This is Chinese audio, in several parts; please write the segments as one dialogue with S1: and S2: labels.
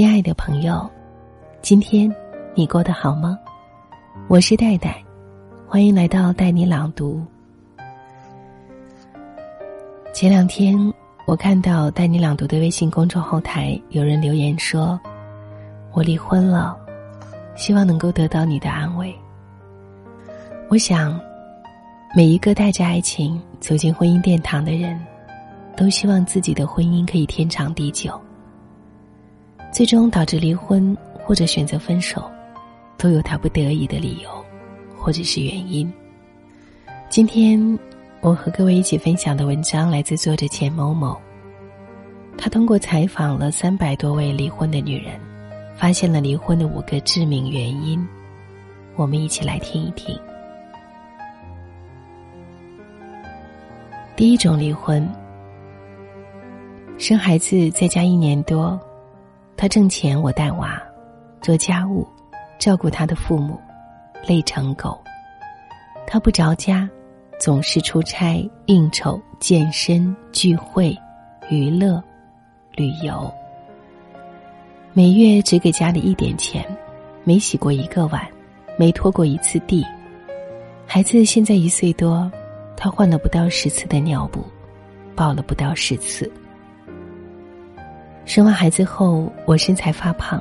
S1: 亲爱的朋友，今天你过得好吗？我是戴戴，欢迎来到带你朗读。前两天我看到带你朗读的微信公众后台有人留言说：“我离婚了，希望能够得到你的安慰。”我想，每一个带着爱情走进婚姻殿堂的人，都希望自己的婚姻可以天长地久。最终导致离婚或者选择分手，都有他不得已的理由，或者是原因。今天我和各位一起分享的文章来自作者钱某某。他通过采访了三百多位离婚的女人，发现了离婚的五个致命原因。我们一起来听一听。第一种离婚，生孩子在家一年多。他挣钱，我带娃，做家务，照顾他的父母，累成狗。他不着家，总是出差、应酬、健身、聚会、娱乐、旅游。每月只给家里一点钱，没洗过一个碗，没拖过一次地。孩子现在一岁多，他换了不到十次的尿布，抱了不到十次。生完孩子后，我身材发胖，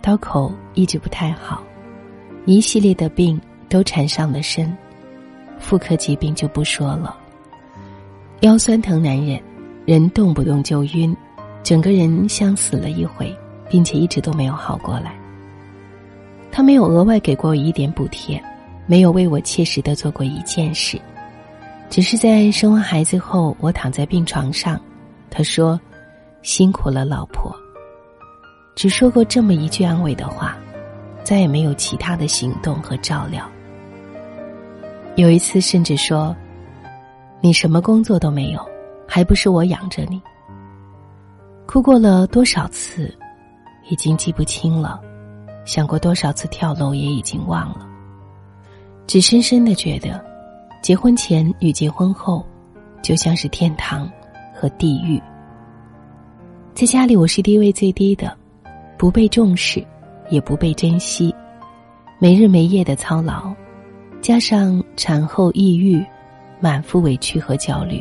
S1: 刀口一直不太好，一系列的病都缠上了身，妇科疾病就不说了，腰酸疼难忍，人动不动就晕，整个人像死了一回，并且一直都没有好过来。他没有额外给过我一点补贴，没有为我切实的做过一件事，只是在生完孩子后，我躺在病床上，他说。辛苦了，老婆。只说过这么一句安慰的话，再也没有其他的行动和照料。有一次甚至说：“你什么工作都没有，还不是我养着你。”哭过了多少次，已经记不清了；想过多少次跳楼，也已经忘了。只深深的觉得，结婚前与结婚后，就像是天堂和地狱。在家里，我是地位最低的，不被重视，也不被珍惜，没日没夜的操劳，加上产后抑郁，满腹委屈和焦虑，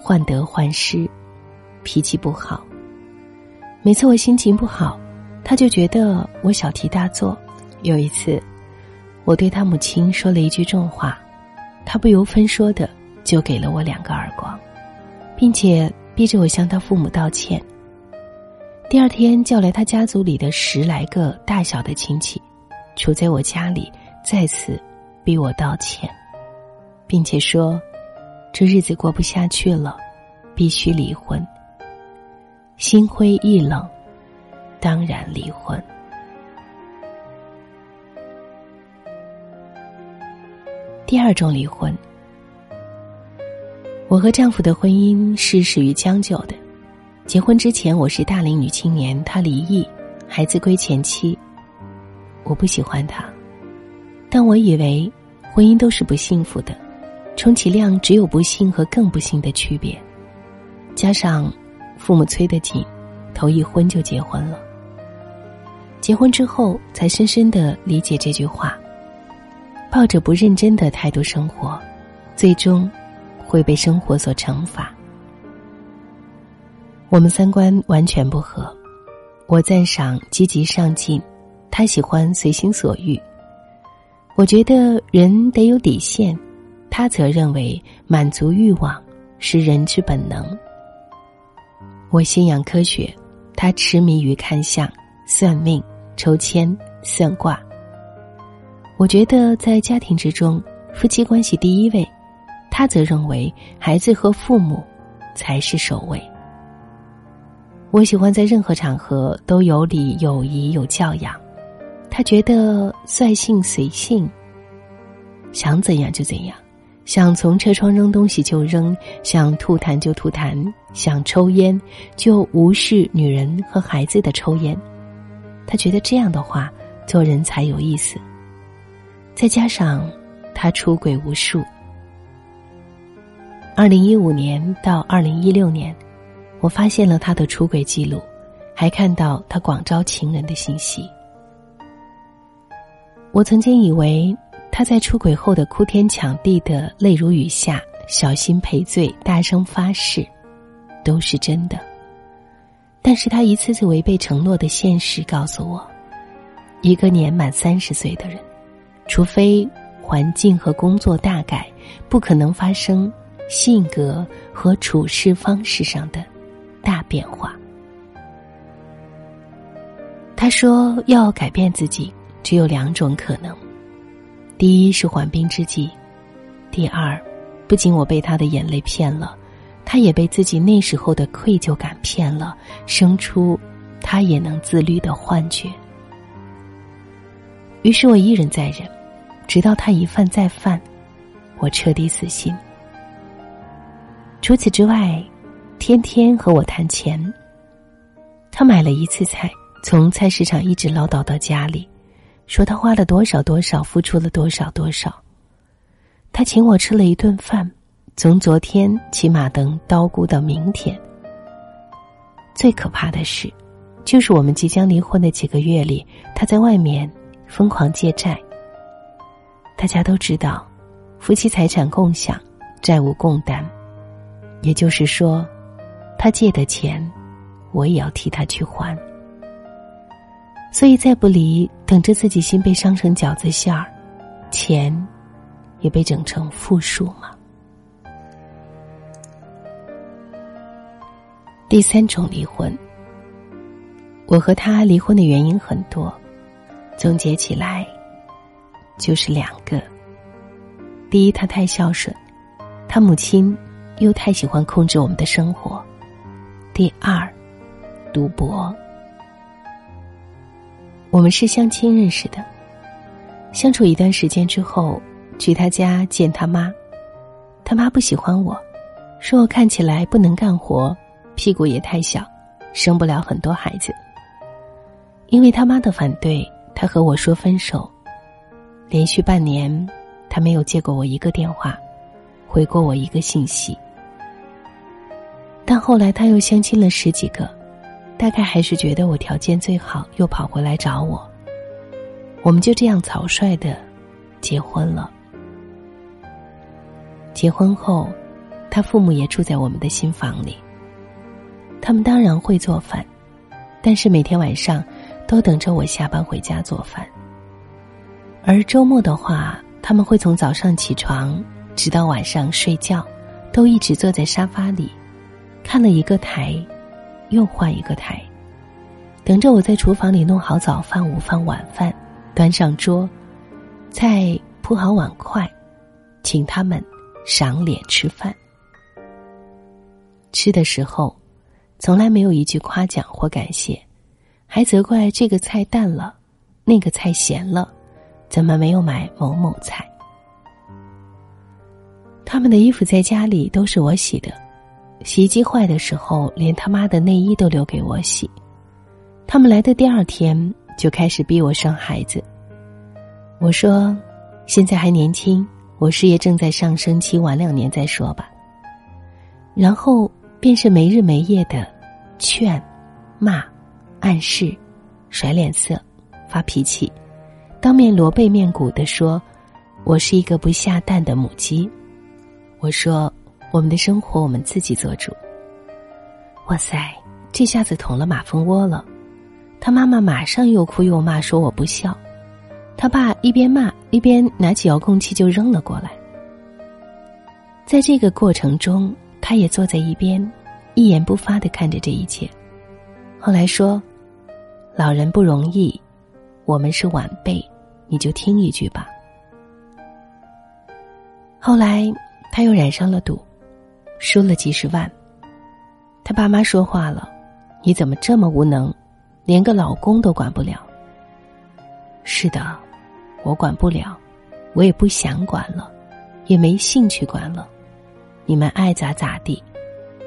S1: 患得患失，脾气不好。每次我心情不好，他就觉得我小题大做。有一次，我对他母亲说了一句重话，他不由分说的就给了我两个耳光，并且逼着我向他父母道歉。第二天叫来他家族里的十来个大小的亲戚，处在我家里，再次逼我道歉，并且说，这日子过不下去了，必须离婚。心灰意冷，当然离婚。第二种离婚，我和丈夫的婚姻是始于将就的。结婚之前，我是大龄女青年，他离异，孩子归前妻。我不喜欢他，但我以为婚姻都是不幸福的，充其量只有不幸和更不幸的区别。加上父母催得紧，头一婚就结婚了。结婚之后，才深深的理解这句话：抱着不认真的态度生活，最终会被生活所惩罚。我们三观完全不合，我赞赏积极上进，他喜欢随心所欲。我觉得人得有底线，他则认为满足欲望是人之本能。我信仰科学，他痴迷于看相、算命、抽签、算卦。我觉得在家庭之中，夫妻关系第一位，他则认为孩子和父母才是首位。我喜欢在任何场合都有礼有仪有教养，他觉得率性随性，想怎样就怎样，想从车窗扔东西就扔，想吐痰就吐痰，想抽烟就无视女人和孩子的抽烟，他觉得这样的话做人才有意思。再加上他出轨无数，二零一五年到二零一六年。我发现了他的出轨记录，还看到他广招情人的信息。我曾经以为他在出轨后的哭天抢地的泪如雨下、小心赔罪、大声发誓，都是真的。但是他一次次违背承诺的现实告诉我，一个年满三十岁的人，除非环境和工作大改，不可能发生性格和处事方式上的大变化。他说要改变自己。只有两种可能：第一是缓兵之计；第二，不仅我被他的眼泪骗了，他也被自己那时候的愧疚感骗了，生出他也能自律的幻觉。于是我一忍再忍，直到他一犯再犯，我彻底死心。除此之外，天天和我谈钱。他买了一次菜，从菜市场一直唠叨到家里。说他花了多少多少，付出了多少多少。他请我吃了一顿饭，从昨天骑马灯叨咕到明天。最可怕的是，就是我们即将离婚的几个月里，他在外面疯狂借债。大家都知道，夫妻财产共享，债务共担，也就是说，他借的钱，我也要替他去还。所以再不离，等着自己心被伤成饺子馅儿，钱也被整成负数吗？第三种离婚，我和他离婚的原因很多，总结起来就是两个：第一，他太孝顺，他母亲又太喜欢控制我们的生活；第二，赌博。我们是相亲认识的，相处一段时间之后，去他家见他妈。他妈不喜欢我，说我看起来不能干活，屁股也太小，生不了很多孩子。因为他妈的反对，他和我说分手。连续半年，他没有接过我一个电话，回过我一个信息。但后来他又相亲了十几个。大概还是觉得我条件最好，又跑回来找我。我们就这样草率的结婚了。结婚后，他父母也住在我们的新房里。他们当然会做饭，但是每天晚上都等着我下班回家做饭。而周末的话，他们会从早上起床直到晚上睡觉，都一直坐在沙发里，看了一个台。又换一个台，等着我在厨房里弄好早饭、午饭、晚饭，端上桌，菜铺好碗筷，请他们赏脸吃饭。吃的时候，从来没有一句夸奖或感谢，还责怪这个菜淡了，那个菜咸了，怎么没有买某某菜？他们的衣服在家里都是我洗的。洗衣机坏的时候，连他妈的内衣都留给我洗。他们来的第二天就开始逼我生孩子。我说：“现在还年轻，我事业正在上升期，晚两年再说吧。”然后便是没日没夜的劝、骂、暗示、甩脸色、发脾气，当面锣背面鼓的说：“我是一个不下蛋的母鸡。”我说。我们的生活我们自己做主。哇塞，这下子捅了马蜂窝了。他妈妈马上又哭又骂，说我不孝。他爸一边骂一边拿起遥控器就扔了过来。在这个过程中，他也坐在一边，一言不发的看着这一切。后来说：“老人不容易，我们是晚辈，你就听一句吧。”后来他又染上了赌。输了几十万，他爸妈说话了：“你怎么这么无能，连个老公都管不了？”是的，我管不了，我也不想管了，也没兴趣管了。你们爱咋咋地，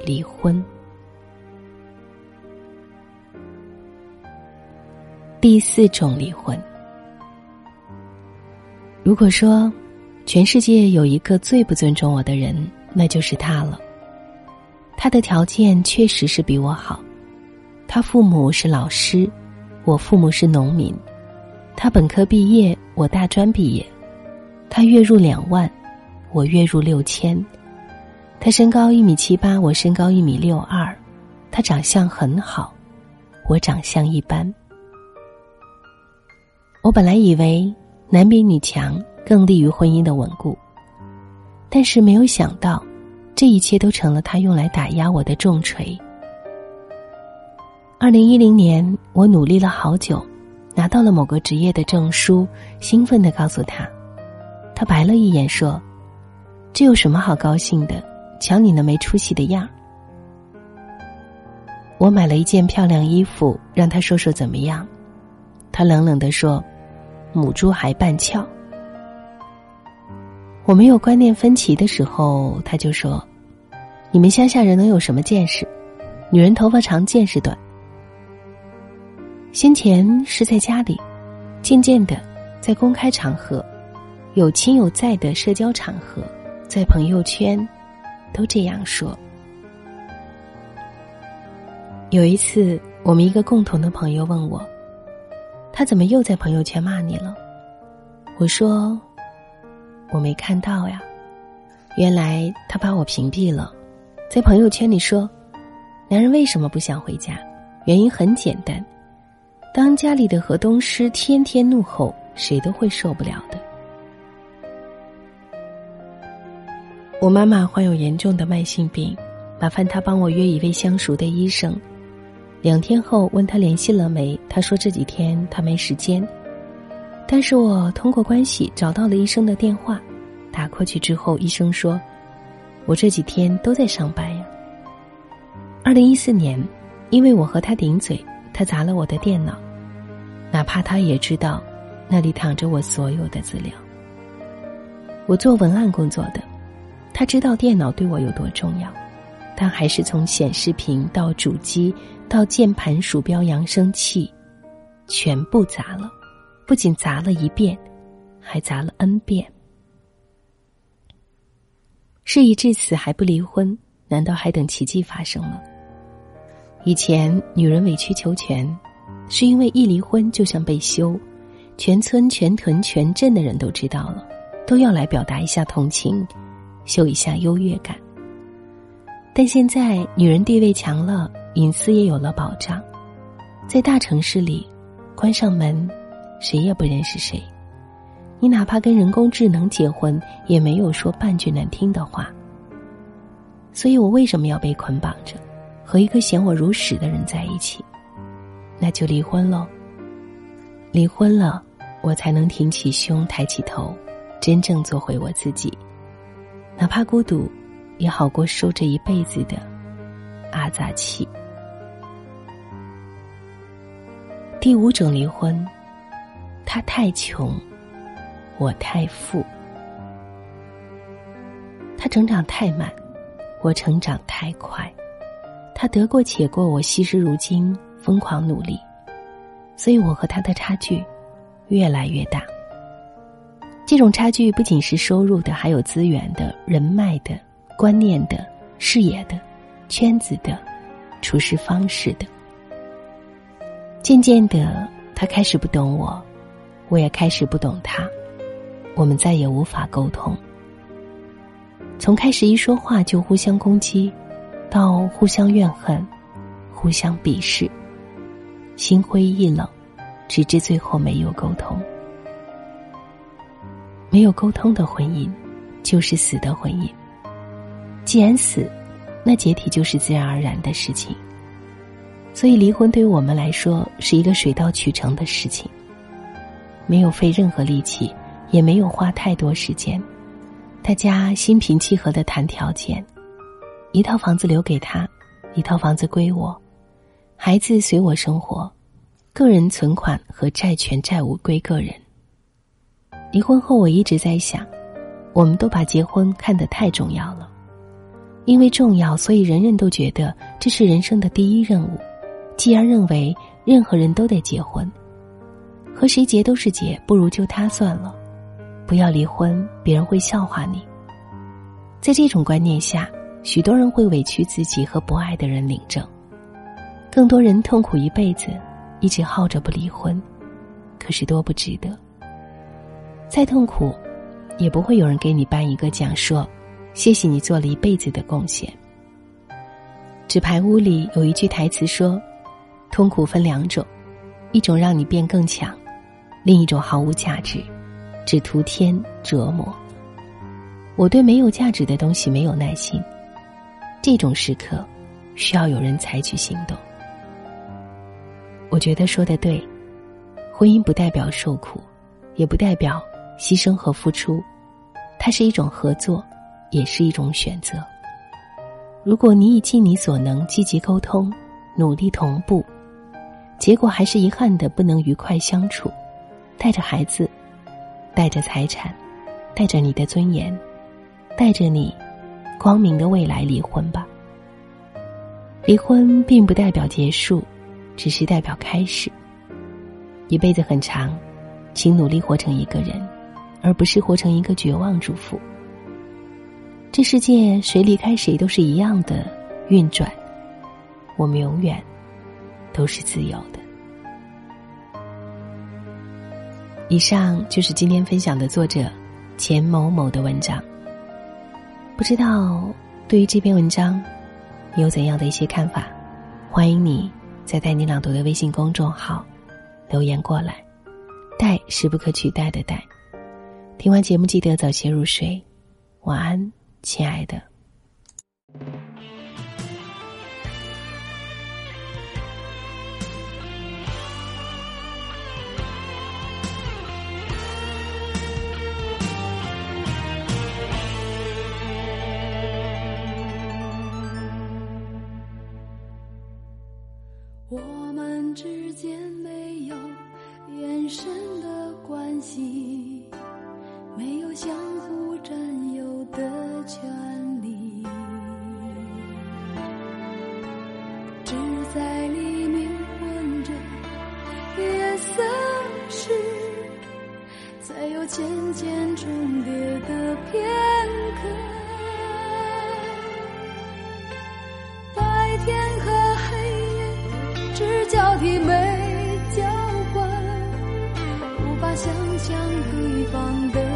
S1: 离婚。第四种离婚，如果说全世界有一个最不尊重我的人。那就是他了。他的条件确实是比我好，他父母是老师，我父母是农民。他本科毕业，我大专毕业。他月入两万，我月入六千。他身高一米七八，我身高一米六二。他长相很好，我长相一般。我本来以为男比女强更利于婚姻的稳固，但是没有想到，这一切都成了他用来打压我的重锤。二零一零年，我努力了好久，拿到了某个职业的证书，兴奋的告诉他，他白了一眼说：“这有什么好高兴的？瞧你那没出息的样。”我买了一件漂亮衣服，让他说说怎么样，他冷冷的说：“母猪还半翘。”我没有观念分歧的时候，他就说：“你们乡下人能有什么见识？女人头发长，见识短。”先前是在家里，渐渐的，在公开场合，有亲友在的社交场合，在朋友圈，都这样说。有一次，我们一个共同的朋友问我：“他怎么又在朋友圈骂你了？”我说：“我没看到呀。”原来他把我屏蔽了，在朋友圈里说：“男人为什么不想回家？原因很简单。”当家里的河东狮天天怒吼，谁都会受不了的。我妈妈患有严重的慢性病，麻烦她帮我约一位相熟的医生。两天后问他联系了没，他说这几天他没时间。但是我通过关系找到了医生的电话，打过去之后，医生说：“我这几天都在上班呀。”二零一四年，因为我和他顶嘴。他砸了我的电脑，哪怕他也知道，那里躺着我所有的资料。我做文案工作的，他知道电脑对我有多重要，但还是从显示屏到主机到键盘、鼠标、扬声器，全部砸了，不仅砸了一遍，还砸了 n 遍。事已至此还不离婚，难道还等奇迹发生吗？以前女人委曲求全，是因为一离婚就像被休，全村全屯全镇的人都知道了，都要来表达一下同情，秀一下优越感。但现在女人地位强了，隐私也有了保障，在大城市里，关上门，谁也不认识谁。你哪怕跟人工智能结婚，也没有说半句难听的话。所以我为什么要被捆绑着？和一个嫌我如屎的人在一起，那就离婚喽。离婚了，我才能挺起胸，抬起头，真正做回我自己。哪怕孤独，也好过受这一辈子的阿杂气。第五种离婚，他太穷，我太富。他成长太慢，我成长太快。他得过且过，我惜时如金，疯狂努力，所以我和他的差距越来越大。这种差距不仅是收入的，还有资源的、人脉的、观念的、视野的、圈子的、处事方式的。渐渐的，他开始不懂我，我也开始不懂他，我们再也无法沟通。从开始一说话就互相攻击。到互相怨恨，互相鄙视，心灰意冷，直至最后没有沟通。没有沟通的婚姻，就是死的婚姻。既然死，那解体就是自然而然的事情。所以离婚对于我们来说是一个水到渠成的事情，没有费任何力气，也没有花太多时间，大家心平气和的谈条件。一套房子留给他，一套房子归我，孩子随我生活，个人存款和债权债务归个人。离婚后，我一直在想，我们都把结婚看得太重要了，因为重要，所以人人都觉得这是人生的第一任务。既然认为任何人都得结婚，和谁结都是结，不如就他算了，不要离婚，别人会笑话你。在这种观念下。许多人会委屈自己和不爱的人领证，更多人痛苦一辈子，一直耗着不离婚，可是多不值得。再痛苦，也不会有人给你颁一个奖，说谢谢你做了一辈子的贡献。纸牌屋里有一句台词说：“痛苦分两种，一种让你变更强，另一种毫无价值，只图添折磨。”我对没有价值的东西没有耐心，这种时刻，需要有人采取行动。我觉得说的对，婚姻不代表受苦，也不代表牺牲和付出，它是一种合作，也是一种选择。如果你已尽你所能积极沟通，努力同步，结果还是遗憾的不能愉快相处，带着孩子，带着财产，带着你的尊严，带着你光明的未来离婚吧。离婚并不代表结束。只是代表开始。一辈子很长，请努力活成一个人，而不是活成一个绝望主妇。这世界谁离开谁都是一样的运转，我们永远都是自由的。以上就是今天分享的作者钱某某的文章。不知道对于这篇文章，你有怎样的一些看法？欢迎你。在带你朗读的微信公众号留言过来，带是不可取代的带。听完节目记得早些入睡，晚安，亲爱的。
S2: 交替没交换，无法想象对方的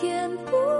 S2: 天不